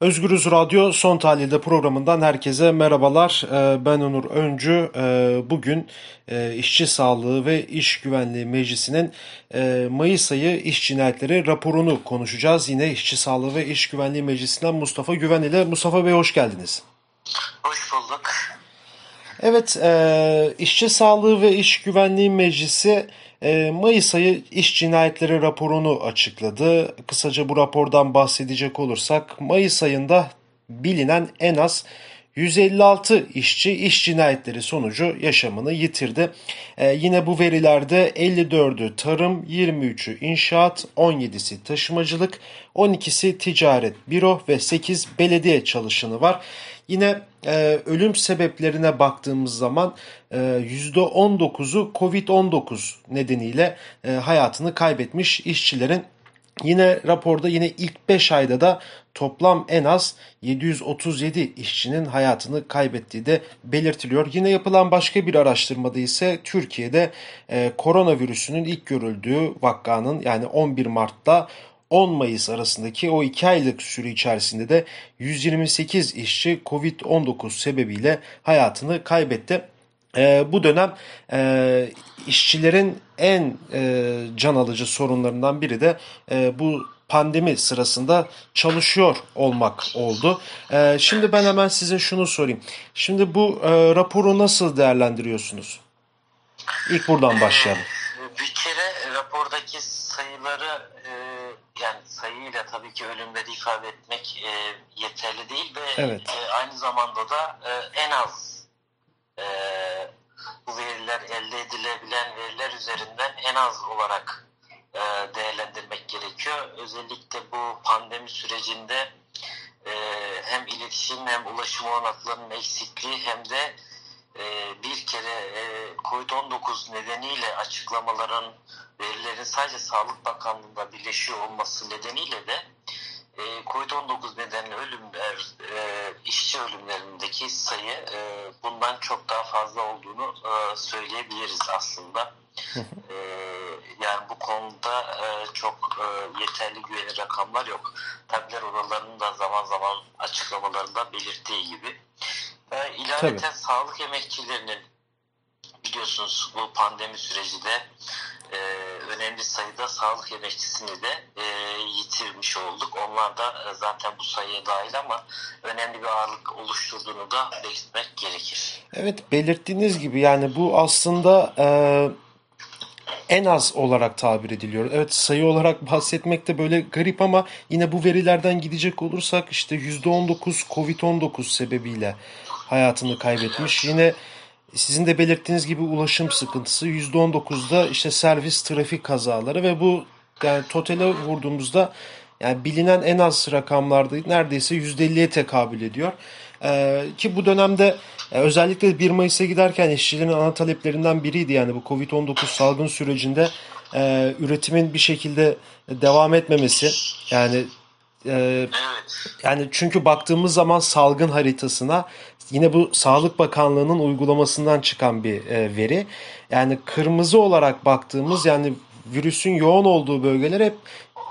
Özgürüz Radyo Son Tahlil'de programından herkese merhabalar. Ee, ben Onur Öncü. Ee, bugün e, İşçi Sağlığı ve İş Güvenliği Meclisi'nin e, Mayıs ayı iş cinayetleri raporunu konuşacağız. Yine İşçi Sağlığı ve İş Güvenliği Meclisi'nden Mustafa Güven ile. Mustafa Bey hoş geldiniz. Hoş bulduk. Evet, e, İşçi Sağlığı ve İş Güvenliği Meclisi Mayıs ayı iş cinayetleri raporunu açıkladı. Kısaca bu rapordan bahsedecek olursak Mayıs ayında bilinen en az 156 işçi iş cinayetleri sonucu yaşamını yitirdi. Ee, yine bu verilerde 54'ü tarım, 23'ü inşaat, 17'si taşımacılık, 12'si ticaret, büro ve 8 belediye çalışanı var. Yine e, ölüm sebeplerine baktığımız zaman e, %19'u COVID-19 nedeniyle e, hayatını kaybetmiş işçilerin Yine raporda yine ilk 5 ayda da toplam en az 737 işçinin hayatını kaybettiği de belirtiliyor. Yine yapılan başka bir araştırmada ise Türkiye'de e, koronavirüsünün ilk görüldüğü vakkanın yani 11 Mart'ta 10 Mayıs arasındaki o 2 aylık süre içerisinde de 128 işçi Covid-19 sebebiyle hayatını kaybetti. E, bu dönem e, işçilerin en e, can alıcı sorunlarından biri de e, bu pandemi sırasında çalışıyor olmak oldu. E, şimdi ben hemen size şunu sorayım. Şimdi bu e, raporu nasıl değerlendiriyorsunuz? İlk buradan başlayalım. Ee, bir kere rapordaki sayıları e, yani sayıyla tabii ki ölümleri ifade etmek e, yeterli değil ve evet. e, aynı zamanda da e, en az e, bu veriler elde edilebilen veriler üzerinden en az olarak e, değerlendirmek gerekiyor. Özellikle bu pandemi sürecinde e, hem iletişim hem ulaşım olanaklarının eksikliği hem de e, bir kere e, COVID-19 nedeniyle açıklamaların verilerin sadece Sağlık Bakanlığı'nda birleşiyor olması nedeniyle de e, Covid-19 nedenli ölümler, e, işçi ölümlerindeki sayı e, bundan çok daha fazla olduğunu e, söyleyebiliriz aslında. e, yani bu konuda e, çok e, yeterli güvenilir rakamlar yok. Tabler odalarının da zaman zaman açıklamalarında belirttiği gibi. E, ilaveten sağlık emekçilerinin biliyorsunuz bu pandemi süreci de e, önemli sayıda sağlık emekçisini de e, yitirmiş olduk. Onlar da e, zaten bu sayıya dahil ama önemli bir ağırlık oluşturduğunu da belirtmek gerekir. Evet belirttiğiniz gibi yani bu aslında e, en az olarak tabir ediliyor. Evet sayı olarak bahsetmek de böyle garip ama yine bu verilerden gidecek olursak işte %19 Covid-19 sebebiyle hayatını kaybetmiş. Yine sizin de belirttiğiniz gibi ulaşım sıkıntısı %19'da işte servis trafik kazaları ve bu yani totale vurduğumuzda yani bilinen en az rakamlarda neredeyse %50'ye tekabül ediyor. Ee, ki bu dönemde e, özellikle 1 Mayıs'a giderken işçilerin ana taleplerinden biriydi. Yani bu Covid-19 salgın sürecinde e, üretimin bir şekilde devam etmemesi. Yani e, yani çünkü baktığımız zaman salgın haritasına yine bu Sağlık Bakanlığı'nın uygulamasından çıkan bir e, veri. Yani kırmızı olarak baktığımız yani virüsün yoğun olduğu bölgeler hep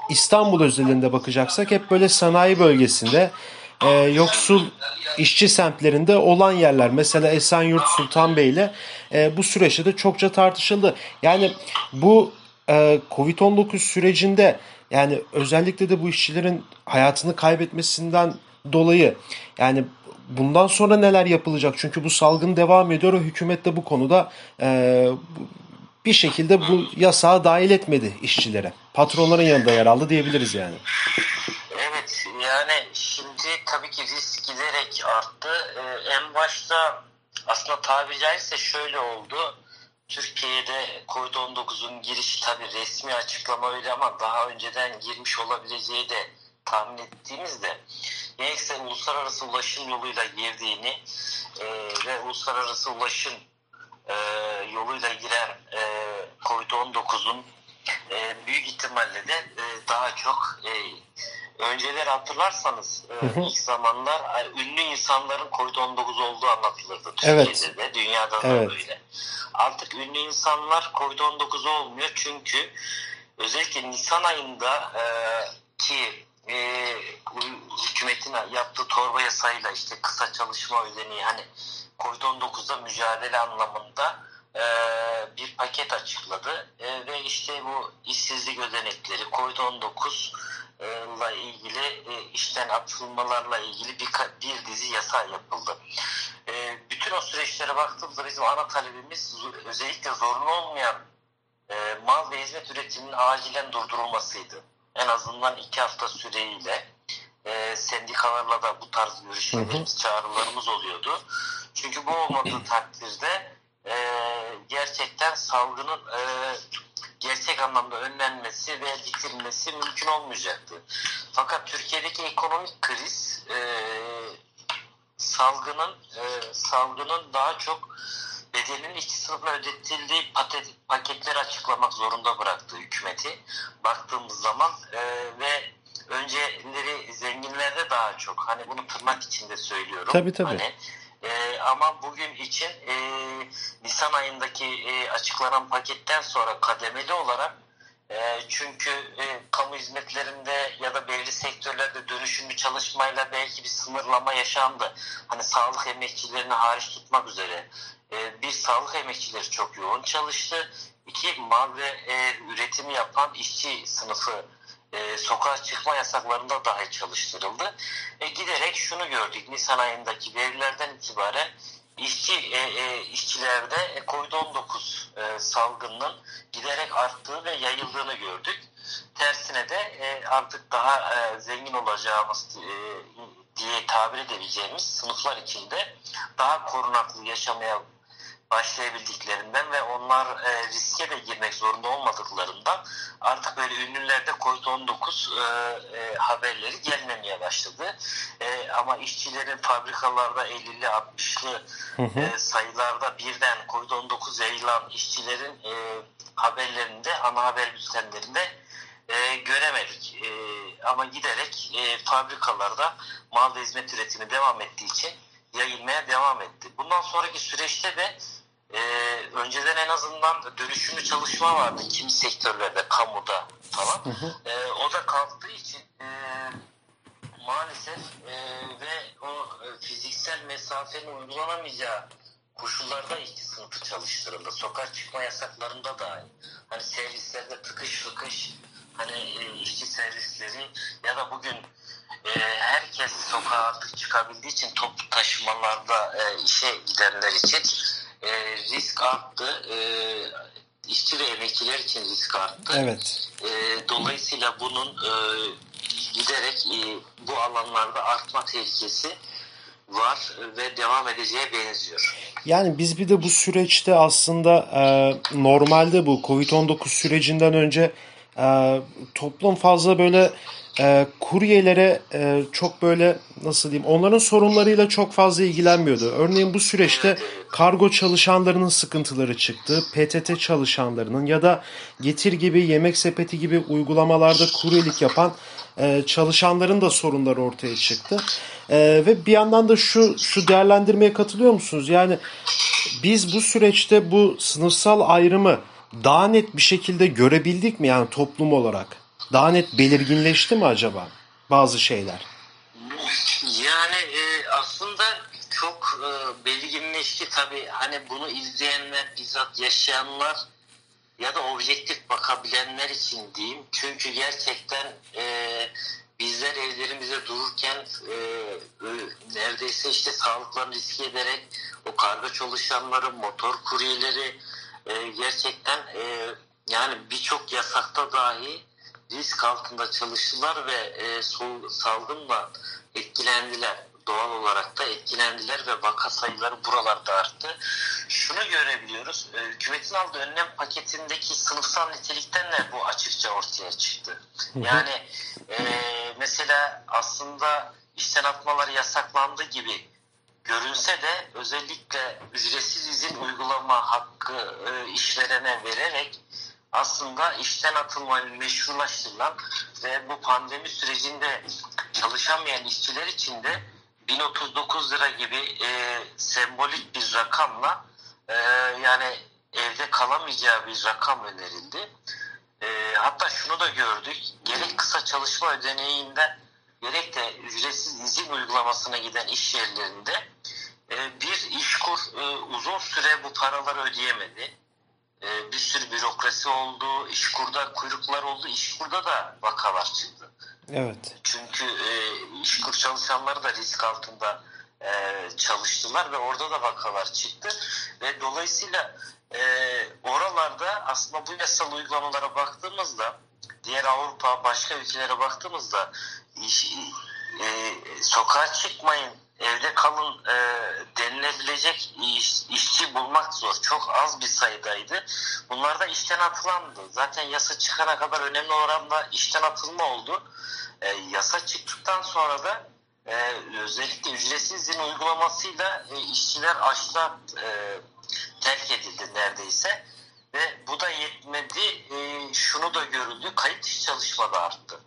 İstanbul özelinde bakacaksak hep böyle sanayi bölgesinde e, yoksul işçi semtlerinde olan yerler. Mesela Esenyurt Sultanbeyli e, bu süreçte de çokça tartışıldı. Yani bu e, Covid-19 sürecinde yani özellikle de bu işçilerin hayatını kaybetmesinden dolayı yani bundan sonra neler yapılacak? Çünkü bu salgın devam ediyor ve hükümet de bu konuda e, bir şekilde bu yasağı dahil etmedi işçilere. Patronların yanında yer aldı diyebiliriz yani. Evet yani şimdi tabii ki risk giderek arttı. Ee, en başta aslında tabiri caizse şöyle oldu. Türkiye'de COVID-19'un girişi tabii resmi açıklama öyle ama daha önceden girmiş olabileceği de tahmin ettiğimizde gerekse uluslararası ulaşım yoluyla girdiğini e, ve uluslararası ulaşım e, yoluyla giren e, COVID-19'un e, büyük ihtimalle de e, daha çok e, önceleri hatırlarsanız e, ilk zamanlar ünlü insanların COVID-19 olduğu anlatılırdı Türkiye'de evet. de dünyada da evet. böyle. Artık ünlü insanlar COVID-19 olmuyor çünkü özellikle Nisan ayında e, ki e, hükümetin yaptığı torba yasayla işte kısa çalışma ödeneği hani Covid-19'da mücadele anlamında e, bir paket açıkladı e, ve işte bu işsizlik ödenekleri Covid-19 ile ilgili e, işten atılmalarla ilgili bir, bir dizi yasa yapıldı. E, bütün o süreçlere baktığımızda bizim ana talebimiz özellikle zorunlu olmayan e, mal ve hizmet üretiminin acilen durdurulmasıydı. En azından iki hafta süreyle e, sendikalarla da bu tarz görüşmelerimiz, çağrılarımız oluyordu. Çünkü bu olmadığı takdirde e, gerçekten salgının e, gerçek anlamda önlenmesi ve bitirilmesi mümkün olmayacaktı. Fakat Türkiye'deki ekonomik kriz e, salgının e, salgının daha çok bedelinin iki sınıfına ödetildiği paketleri açıklamak zorunda bıraktı hükümeti. Baktığımız zaman e, ve önceleri zenginlerde daha çok hani bunu tırnak içinde söylüyorum. Tabii tabii. Hani, e, ama bugün için e, Nisan ayındaki e, açıklanan paketten sonra kademeli olarak e, çünkü e, kamu hizmetlerinde ya da belli sektörlerde dönüşümlü çalışmayla belki bir sınırlama yaşandı. Hani sağlık emekçilerini hariç tutmak üzere. E, bir sağlık emekçileri çok yoğun çalıştı. İki mal ve e, üretimi yapan işçi sınıfı e, sokağa çıkma yasaklarında dahi çalıştırıldı. E, giderek şunu gördük Nisan ayındaki verilerden itibaren işçi e, e, işçilerde e, Covid-19 e, salgınının giderek arttığı ve yayıldığını gördük. Tersine de e, artık daha e, zengin olacağımız e, diye tabir edebileceğimiz sınıflar içinde daha korunaklı yaşamaya başlayabildiklerinden ve onlar e, riske de girmek zorunda olmadıklarından artık böyle ünlülerde COVID-19 e, e, haberleri gelmemeye başladı. E, ama işçilerin fabrikalarda 50'li 60'lı e, sayılarda birden COVID-19 yayılan işçilerin e, haberlerinde ana haber bültenlerinde e, göremedik. E, ama giderek e, fabrikalarda mal ve hizmet üretimi devam ettiği için yayılmaya devam etti. Bundan sonraki süreçte de e, önceden en azından dönüşümlü çalışma vardı kimi sektörlerde, kamuda falan. Hı hı. E, o da kalktığı için e, maalesef e, ve o e, fiziksel mesafenin uygulanamayacağı koşullarda iki sınıfı çalıştırıldı. Sokak çıkma yasaklarında da hani servislerde tıkış fıkış hani e, işçi servisleri ya da bugün e, herkes sokağa artık çıkabildiği için toplu taşımalarda e, işe gidenler için e, risk arttı. E, işçi ve emekçiler için risk arttı. Evet. E, dolayısıyla bunun e, giderek e, bu alanlarda artma tehlikesi var ve devam edeceğe benziyor. Yani biz bir de bu süreçte aslında e, normalde bu Covid-19 sürecinden önce e, toplum fazla böyle e, kuryelere e, çok böyle nasıl diyeyim onların sorunlarıyla çok fazla ilgilenmiyordu. Örneğin bu süreçte kargo çalışanlarının sıkıntıları çıktı. PTT çalışanlarının ya da Getir gibi yemek sepeti gibi uygulamalarda kuryelik yapan e, çalışanların da sorunları ortaya çıktı. E, ve bir yandan da şu şu değerlendirmeye katılıyor musunuz? Yani biz bu süreçte bu sınıfsal ayrımı daha net bir şekilde görebildik mi yani toplum olarak? Daha net belirginleşti mi acaba bazı şeyler? Yani e, aslında çok e, belirginleşti tabii. Hani bunu izleyenler, bizzat yaşayanlar ya da objektif bakabilenler için diyeyim. Çünkü gerçekten e, bizler evlerimize dururken e, e, neredeyse işte sağlıklarını riske ederek o kargo çalışanları, motor kuryeleri e, gerçekten e, yani birçok yasakta dahi risk altında çalıştılar ve e, sol, salgınla etkilendiler. Doğal olarak da etkilendiler ve vaka sayıları buralarda arttı. Şunu görebiliyoruz. E, hükümetin aldığı önlem paketindeki sınıfsal nitelikten de bu açıkça ortaya çıktı. Yani e, mesela aslında işten atmalar yasaklandı gibi görünse de özellikle ücretsiz izin uygulama hakkı e, işverene vererek aslında işten atılmayı meşrulaştırılan ve bu pandemi sürecinde çalışamayan işçiler için de 1039 lira gibi e, sembolik bir rakamla e, yani evde kalamayacağı bir rakam önerildi. E, hatta şunu da gördük. Gerek kısa çalışma ödeneğinden gerek de ücretsiz izin uygulamasına giden iş yerlerinde e, bir işkur e, uzun süre bu paraları ödeyemedi. E, bir sürü bürokrasi oldu, işkurda kuyruklar oldu, işkurda da vakalar çıktı. Evet. Çünkü e, işkur çalışanları da risk altında e, çalıştılar ve orada da vakalar çıktı. Ve dolayısıyla e, oralarda aslında bu yasal uygulamalara baktığımızda diğer Avrupa başka ülkelere baktığımızda iş, e, sokağa çıkmayın evde kalın e, denilebilecek iş, işçi bulmak zor. Çok az bir sayıdaydı. Bunlar da işten atılandı. Zaten yasa çıkana kadar önemli oranda işten atılma oldu. E, yasa çıktıktan sonra da e, özellikle ücretsiz izin uygulamasıyla e, işçiler açta e, terk edildi neredeyse. Ve bu da yetmedi. E, şunu da görüldü. Kayıt dışı çalışma da arttı.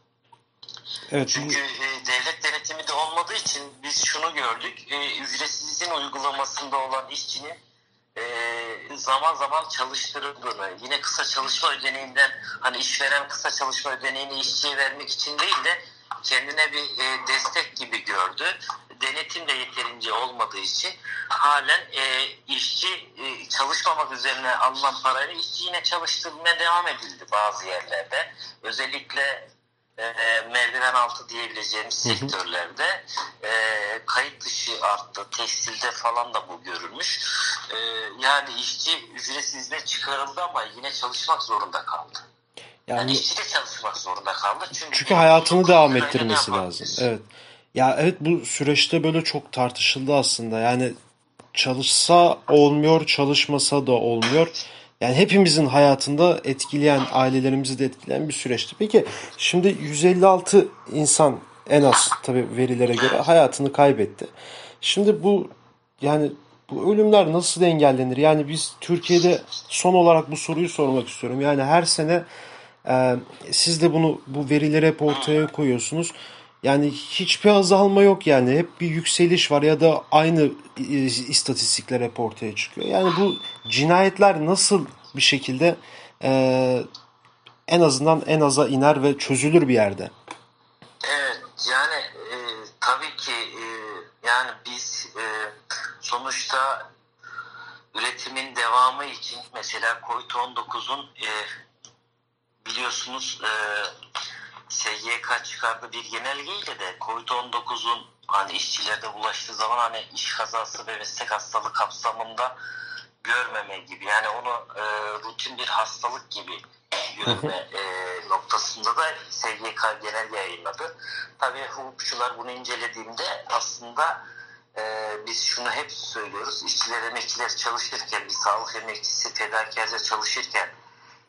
Evet. Çünkü e, devlet denetimi de olmadığı için biz şunu gördük. E, ücretsiz izin uygulamasında olan işçinin e, zaman zaman çalıştırıldığını, yine kısa çalışma ödeneğinden hani işveren kısa çalışma ödeneğini işçiye vermek için değil de kendine bir e, destek gibi gördü. Denetim de yeterince olmadığı için halen e, işçi e, çalışmamak üzerine alınan parayla işçi yine çalıştırmaya devam edildi bazı yerlerde. Özellikle e, merdiven altı diyebileceğimiz sektörlerde e, kayıt dışı arttı. Tekstilde falan da bu görülmüş. E, yani işçi ücretsizliğe çıkarıldı ama yine çalışmak zorunda kaldı. Yani, Yani işçi de çalışmak zorunda kaldı. Çünkü, çünkü hayatını devam ettirmesi lazım. Evet. Ya evet bu süreçte böyle çok tartışıldı aslında. Yani çalışsa olmuyor, çalışmasa da olmuyor. Yani hepimizin hayatında etkileyen, ailelerimizi de etkileyen bir süreçti. Peki şimdi 156 insan en az tabii verilere göre hayatını kaybetti. Şimdi bu yani bu ölümler nasıl engellenir? Yani biz Türkiye'de son olarak bu soruyu sormak istiyorum. Yani her sene e, siz de bunu bu verileri hep ortaya koyuyorsunuz. Yani hiçbir azalma yok yani. Hep bir yükseliş var ya da aynı istatistikler hep ortaya çıkıyor. Yani bu cinayetler nasıl bir şekilde e, en azından en aza iner ve çözülür bir yerde? Evet yani e, tabii ki e, yani biz e, sonuçta üretimin devamı için mesela COVID-19'un e, biliyorsunuz e, SGK çıkardığı bir genelgeyle de COVID-19'un hani işçilerde bulaştığı zaman hani iş kazası ve meslek hastalığı kapsamında görmeme gibi yani onu e, rutin bir hastalık gibi görme e, noktasında da SGK genel yayınladı. Tabii hukukçular bunu incelediğinde aslında e, biz şunu hep söylüyoruz. İşçiler, emekçiler çalışırken, bir sağlık emekçisi fedakarca çalışırken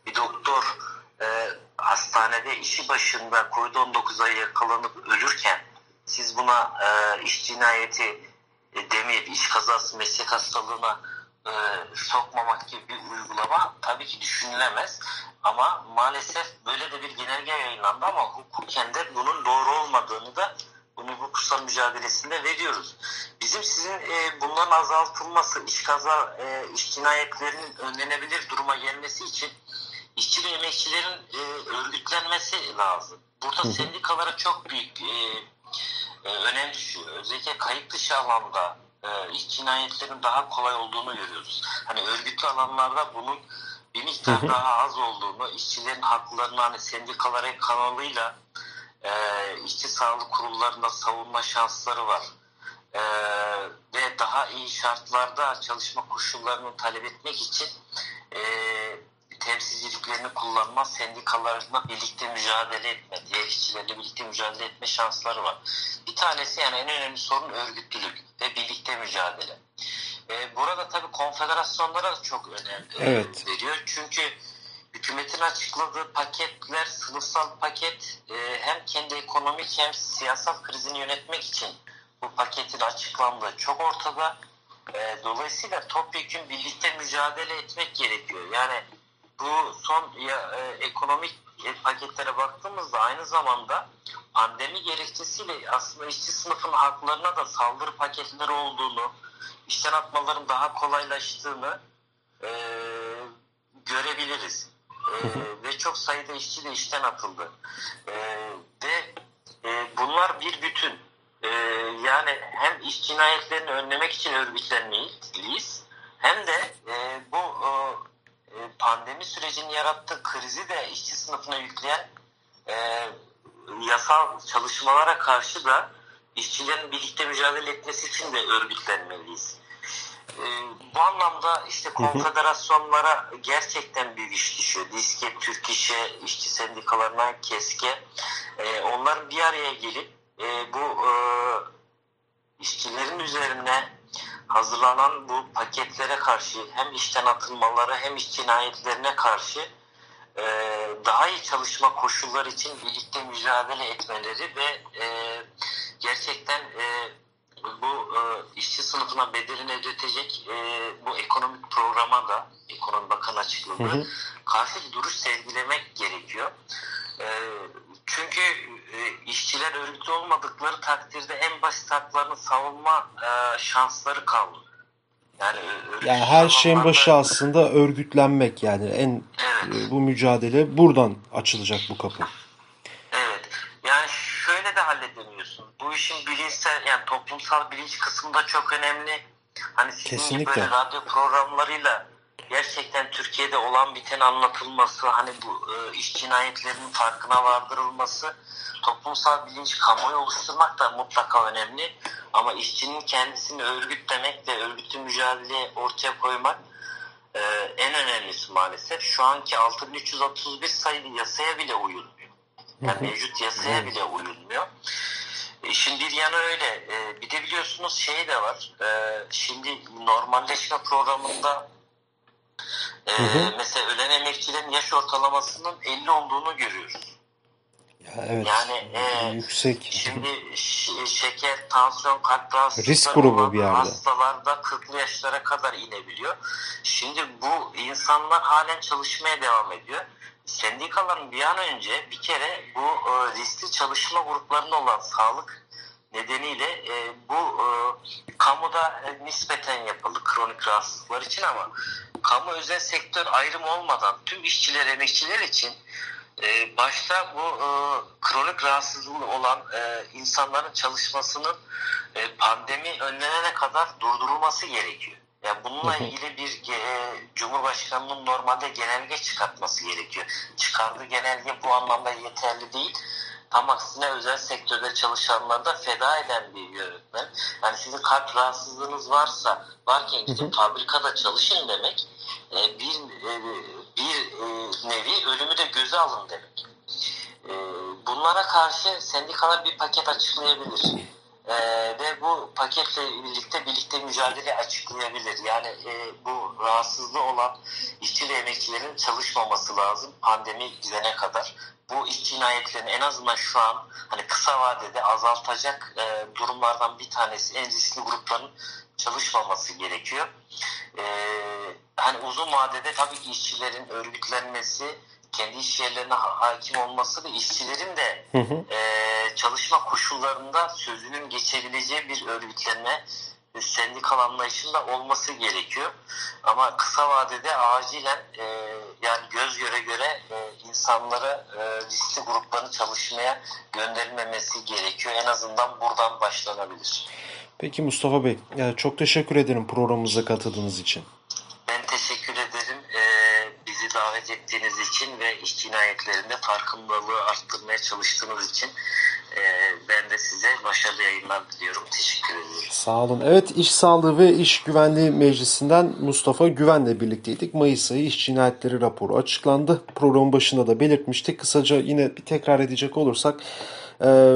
bir doktor e, hastanede işi başında COVID-19'a yakalanıp ölürken siz buna e, iş cinayeti e, demeyip iş kazası meslek hastalığına e, sokmamak gibi bir uygulama tabii ki düşünülemez. Ama maalesef böyle de bir genelge yayınlandı ama hukuken de bunun doğru olmadığını da bunu hukuksal mücadelesinde veriyoruz. Bizim sizin e, bunların azaltılması, iş kaza, e, iş cinayetlerinin önlenebilir duruma gelmesi için işçi ve emekçilerin e, örgütlenmesi lazım. Burada sendikalara çok büyük e, e, önem düşüyor. Özellikle kayıt dışı alanda e, iş cinayetlerinin daha kolay olduğunu görüyoruz. Hani örgütlü alanlarda bunun bir miktar daha az olduğunu, işçilerin haklarını hani sendikaları kanalıyla e, işçi sağlık kurullarında savunma şansları var. E, ve daha iyi şartlarda çalışma koşullarını talep etmek için e, temsilciliklerini kullanma, sendikalarla birlikte mücadele etme, diğer işçilerle birlikte mücadele etme şansları var. Bir tanesi yani en önemli sorun örgütlülük ve birlikte mücadele. Ee, burada tabii konfederasyonlara da çok önem e, Evet. veriyor. Çünkü hükümetin açıkladığı paketler, sınıfsal paket e, hem kendi ekonomik hem siyasal krizini yönetmek için bu paketin açıklandığı çok ortada. E, dolayısıyla topyekun birlikte mücadele etmek gerekiyor. Yani bu son ya, e, ekonomik e, paketlere baktığımızda aynı zamanda pandemi gerekçesiyle aslında işçi sınıfının haklarına da saldırı paketleri olduğunu, işten atmaların daha kolaylaştığını e, görebiliriz. E, ve çok sayıda işçi de işten atıldı. E, ve e, bunlar bir bütün. E, yani hem iş cinayetlerini önlemek için örgütlenmeliyiz hem de pandemi sürecinin yarattığı krizi de işçi sınıfına yükleyen e, yasal çalışmalara karşı da işçilerin birlikte mücadele etmesi için de örgütlenmeliyiz. E, bu anlamda işte konfederasyonlara gerçekten büyük iş düşüyor. DİSK'e, Türk İş'e, işçi sendikalarına, KESK'e e, onların bir araya gelip e, bu e, işçilerin üzerine hazırlanan bu paketlere karşı hem işten atılmaları hem iş cinayetlerine karşı e, daha iyi çalışma koşulları için birlikte mücadele etmeleri ve e, gerçekten e, bu e, işçi sınıfına bedelini ödetecek e, bu ekonomik programa da ekonomi bakanı açıkladı. Karşı duruş sergilemek gerekiyor. E, çünkü e, işçiler örgütlü olmadıkları takdirde en basit haklarını savunma e, şansları kalmıyor. Yani, örgütsüz Yani her şeyin başı aslında örgütlenmek yani en Evet. e, bu mücadele buradan açılacak bu kapı. Evet. Yani şöyle de halledemiyorsun. Bu işin bilinçsel yani toplumsal bilinç kısmı da çok önemli. Hani sizin Kesinlikle. böyle radyo programlarıyla gerçekten Türkiye'de olan biten anlatılması, hani bu e, iş cinayetlerinin farkına vardırılması, toplumsal bilinç kamuoyu oluşturmak da mutlaka önemli. Ama işçinin kendisini örgütlemek ve örgütlü mücadele ortaya koymak e, en önemlisi maalesef. Şu anki 6331 sayılı yasaya bile uyulmuyor. Yani mevcut yasaya bile uyulmuyor. E, Şimdi bir yanı öyle. E, Bir de biliyorsunuz şey de var. E, Şimdi normalleşme programında e, hı. mesela ölen emekçilerin yaş ortalamasının 50 olduğunu görüyoruz. Ya evet. Yani, e, yüksek. Şimdi şeker, tansiyon, kalp rahatsızlıkları Risk grubu bir yerde. hastalarda 40'lı yaşlara kadar inebiliyor. Şimdi bu insanlar halen çalışmaya devam ediyor. Sendikaların bir an önce bir kere bu e, riskli çalışma gruplarında olan sağlık nedeniyle e, bu e, kamuda e, nispeten yapıldı kronik rahatsızlıklar için ama kamu özel sektör ayrımı olmadan tüm işçiler, emekçiler için e, başta bu e, kronik rahatsızlığı olan e, insanların çalışmasının e, pandemi önlenene kadar durdurulması gerekiyor. Yani bununla ilgili bir e, Cumhurbaşkanı'nın normalde genelge çıkartması gerekiyor. Çıkardığı genelge bu anlamda yeterli değil. Tam aksine özel sektörde çalışanları da feda eden bir yönetmen. Yani sizin kalp rahatsızlığınız varsa varken gidip fabrikada çalışın demek e, bir e, bir e, nevi ölümü de göze alın demek. E, bunlara karşı sendikalar bir paket açıklayabilir. E, ve bu paketle birlikte birlikte mücadele açıklayabilir. Yani e, bu rahatsızlığı olan işçi ve emekçilerin çalışmaması lazım pandemi gidene kadar. Bu iş cinayetlerini en azından şu an hani kısa vadede azaltacak e, durumlardan bir tanesi en riskli grupların çalışmaması gerekiyor. E, hani uzun vadede tabii ki işçilerin örgütlenmesi, kendi iş yerlerine ha- hakim olması ve işçilerin de Hı hı. e, çalışma koşullarında sözünün geçebileceği bir örgütlenme sendikal anlayışında olması gerekiyor. Ama kısa vadede acilen e, yani göz göre göre e, insanları e, riskli gruplarını çalışmaya gönderilmemesi gerekiyor. En azından buradan başlanabilir. Peki Mustafa Bey, e, çok teşekkür ederim programımıza katıldığınız için. Ben teşekkür ederim davet ettiğiniz için ve iş cinayetlerinde farkındalığı arttırmaya çalıştığınız için. E, ben de size başarılı yayınlar diliyorum. Teşekkür ederim. Sağ olun. Evet, İş Sağlığı ve İş Güvenliği Meclisi'nden Mustafa Güven'le birlikteydik. Mayıs ayı iş cinayetleri raporu açıklandı. Programın başında da belirtmiştik. Kısaca yine bir tekrar edecek olursak, e,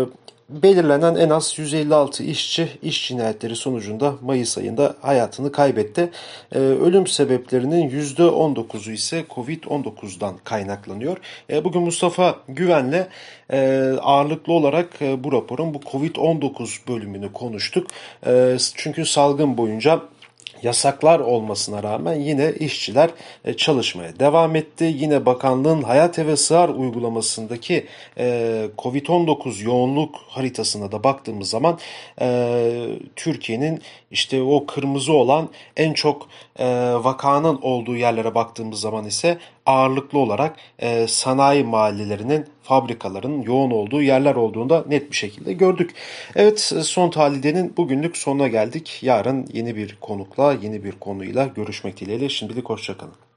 belirlenen en az 156 işçi iş cinayetleri sonucunda Mayıs ayında hayatını kaybetti. E, ölüm sebeplerinin %19'u ise Covid-19'dan kaynaklanıyor. E, bugün Mustafa Güven'le e, ağırlıklı olarak e, bu raporun bu Covid-19 bölümünü konuştuk. E, çünkü salgın boyunca yasaklar olmasına rağmen yine işçiler e, çalışmaya devam etti. Yine bakanlığın Hayat Eve Sığar uygulamasındaki e, Covid-19 yoğunluk haritasına da baktığımız zaman e, Türkiye'nin işte o kırmızı olan en çok vakanın olduğu yerlere baktığımız zaman ise ağırlıklı olarak e, sanayi mahallelerinin, fabrikaların yoğun olduğu yerler olduğunda net bir şekilde gördük. Evet son tahlildenin bugünlük sonuna geldik. Yarın yeni bir konukla, yeni bir konuyla görüşmek dileğiyle. Şimdilik hoşçakalın.